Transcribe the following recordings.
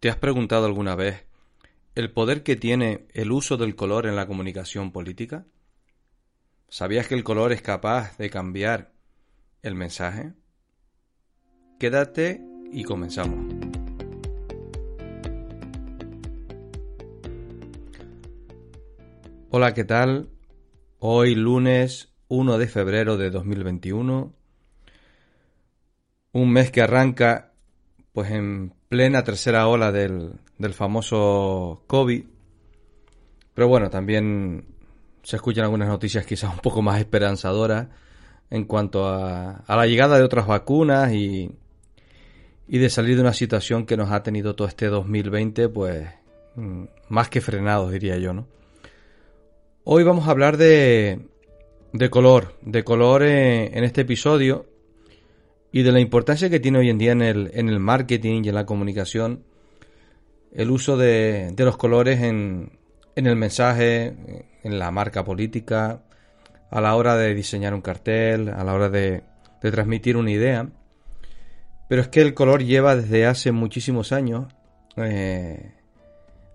¿Te has preguntado alguna vez el poder que tiene el uso del color en la comunicación política? ¿Sabías que el color es capaz de cambiar el mensaje? Quédate y comenzamos. Hola, ¿qué tal? Hoy lunes 1 de febrero de 2021, un mes que arranca pues en plena tercera ola del, famoso COVID. Pero bueno, también se escuchan algunas noticias quizás un poco más esperanzadoras en cuanto a, a la llegada de otras vacunas y, y de salir de una situación que nos ha tenido todo este 2020, pues mm, más que frenados, diría yo, ¿no? Hoy vamos a hablar de, de color, de color en, en este episodio y de la importancia que tiene hoy en día en el, en el marketing y en la comunicación el uso de, de los colores en, en, el mensaje, en la marca política, a la hora de diseñar un cartel, a la hora de, de transmitir una idea. Pero es que el color lleva desde hace muchísimos años eh,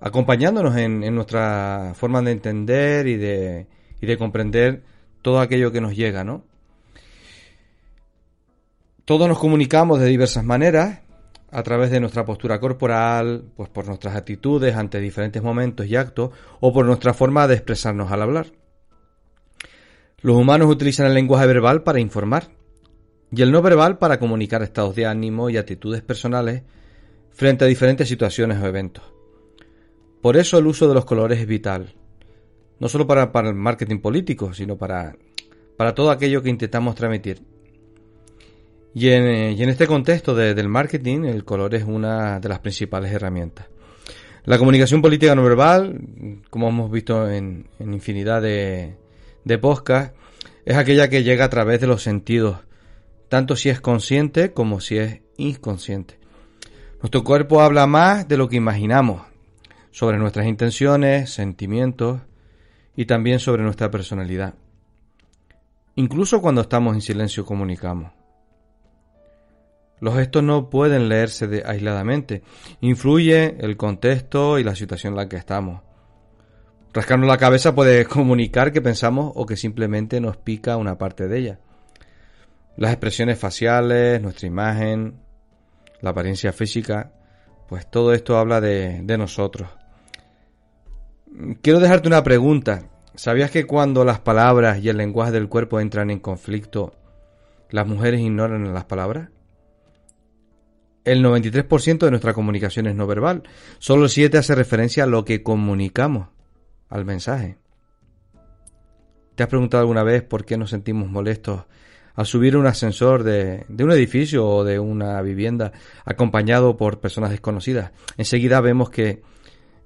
acompañándonos en, en, nuestra forma de entender y de, y de comprender todo aquello que nos llega, ¿no? Todos nos comunicamos de diversas maneras, a través de nuestra postura corporal, pues por nuestras actitudes ante diferentes momentos y actos, o por nuestra forma de expresarnos al hablar. Los humanos utilizan el lenguaje verbal para informar, y el no verbal para comunicar estados de ánimo y actitudes personales frente a diferentes situaciones o eventos. Por eso el uso de los colores es vital, no solo para, el marketing político, sino para, para todo aquello que intentamos transmitir. Y en, eh, y en este contexto del marketing, el color es una de las principales herramientas. La comunicación política no verbal, como hemos visto en, en infinidad de, de podcasts, es aquella que llega a través de los sentidos, tanto si es consciente como si es inconsciente. Nuestro cuerpo habla más de lo que imaginamos, sobre nuestras intenciones, sentimientos y también sobre nuestra personalidad. Incluso cuando estamos en silencio comunicamos. Los gestos no pueden leerse aisladamente. Influye el contexto y la situación en la que estamos. Rascarnos la cabeza puede comunicar que pensamos o que simplemente nos pica una parte de ella. Las expresiones faciales, nuestra imagen, la apariencia física, pues todo esto habla de nosotros. Quiero dejarte una pregunta. ¿Sabías que cuando las palabras y el lenguaje del cuerpo entran en conflicto, las mujeres ignoran las palabras? El 93% de nuestra comunicación es no verbal. Solo el 7 hace referencia a lo que comunicamos, al mensaje. ¿Te has preguntado alguna vez por qué nos sentimos molestos al subir un ascensor de, de, un edificio o de una vivienda acompañado por personas desconocidas? Enseguida vemos que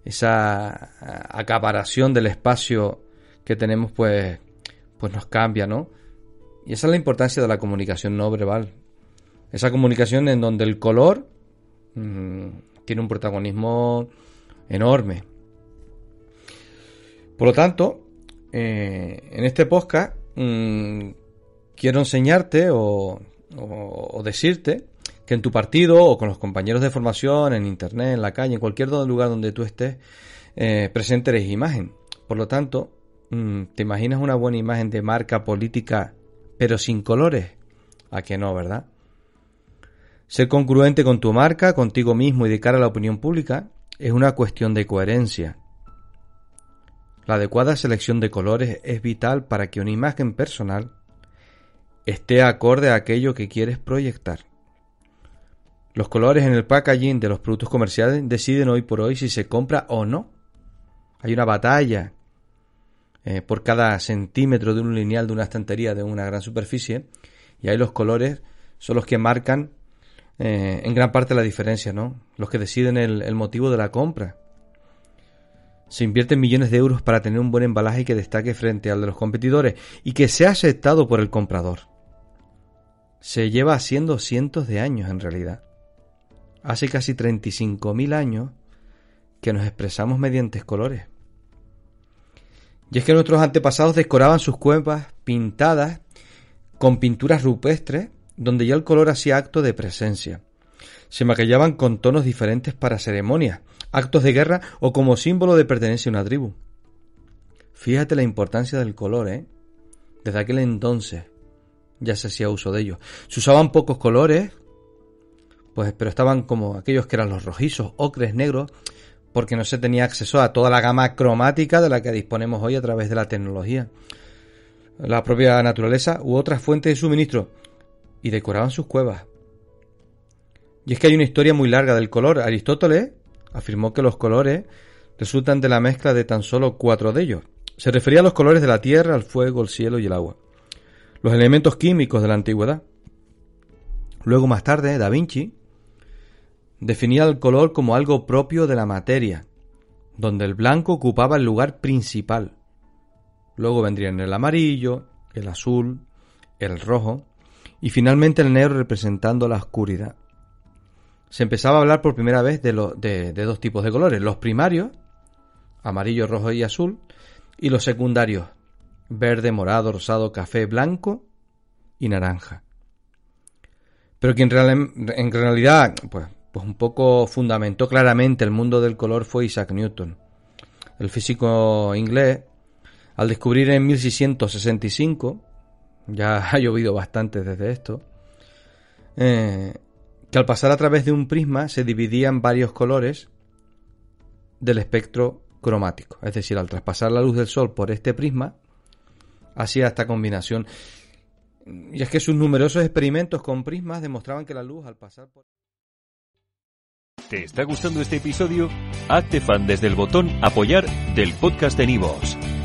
esa acaparación del espacio que tenemos pues, pues nos cambia, ¿no? Y esa es la importancia de la comunicación no verbal. Esa comunicación en donde el color mmm, tiene un protagonismo enorme. Por lo tanto, eh, en este podcast mmm, quiero enseñarte o, decirte que en tu partido o con los compañeros de formación, en internet, en la calle, en cualquier lugar donde tú estés, eh, presente eres imagen. Por lo tanto, mmm, ¿te imaginas una buena imagen de marca política pero sin colores? ¿A que no, verdad? Ser congruente con tu marca, contigo mismo y de cara a la opinión pública es una cuestión de coherencia. La adecuada selección de colores es vital para que una imagen personal esté acorde a aquello que quieres proyectar. Los colores en el packaging de los productos comerciales deciden hoy por hoy si se compra o no. Hay una batalla eh, por cada centímetro de un lineal de una estantería de una gran superficie y ahí los colores son los que marcan eh, en gran parte la diferencia, ¿no? Los que deciden el, el, motivo de la compra. Se invierten millones de euros para tener un buen embalaje que destaque frente al de los competidores y que sea aceptado por el comprador. Se lleva haciendo cientos de años en realidad. Hace casi 35.000 años que nos expresamos mediante colores. Y es que nuestros antepasados decoraban sus cuevas pintadas con pinturas rupestres donde ya el color hacía acto de presencia. Se maquillaban con tonos diferentes para ceremonias, actos de guerra o como símbolo de pertenencia a una tribu. Fíjate la importancia del color, ¿eh? Desde aquel entonces ya se hacía uso de ellos. Se usaban pocos colores, pues, pero estaban como aquellos que eran los rojizos, ocres, negros, porque no se tenía acceso a toda la gama cromática de la que disponemos hoy a través de la tecnología, la propia naturaleza u otras fuentes de suministro, y decoraban sus cuevas. Y es que hay una historia muy larga del color. Aristóteles afirmó que los colores resultan de la mezcla de tan solo cuatro de ellos. Se refería a los colores de la tierra, el fuego, el cielo y el agua. Los elementos químicos de la antigüedad. Luego más tarde, Da Vinci definía el color como algo propio de la materia, donde el blanco ocupaba el lugar principal. Luego vendrían el amarillo, el azul, el rojo y finalmente el negro representando la oscuridad. Se empezaba a hablar por primera vez de, de dos tipos de colores, los primarios, amarillo, rojo y azul, y los secundarios, verde, morado, rosado, café, blanco y naranja. Pero quien en realidad, pues, pues un poco fundamentó claramente el mundo del color fue Isaac Newton, el físico inglés, al descubrir en 1665, ya ha llovido bastante desde esto, eh, que al pasar a través de un prisma se dividían varios colores del espectro cromático. Es decir, al traspasar la luz del sol por este prisma, hacía esta combinación. Y es que sus numerosos experimentos con prismas demostraban que la luz al pasar por... ¿Te está gustando este episodio? Hazte fan desde el botón apoyar del podcast de Nivos.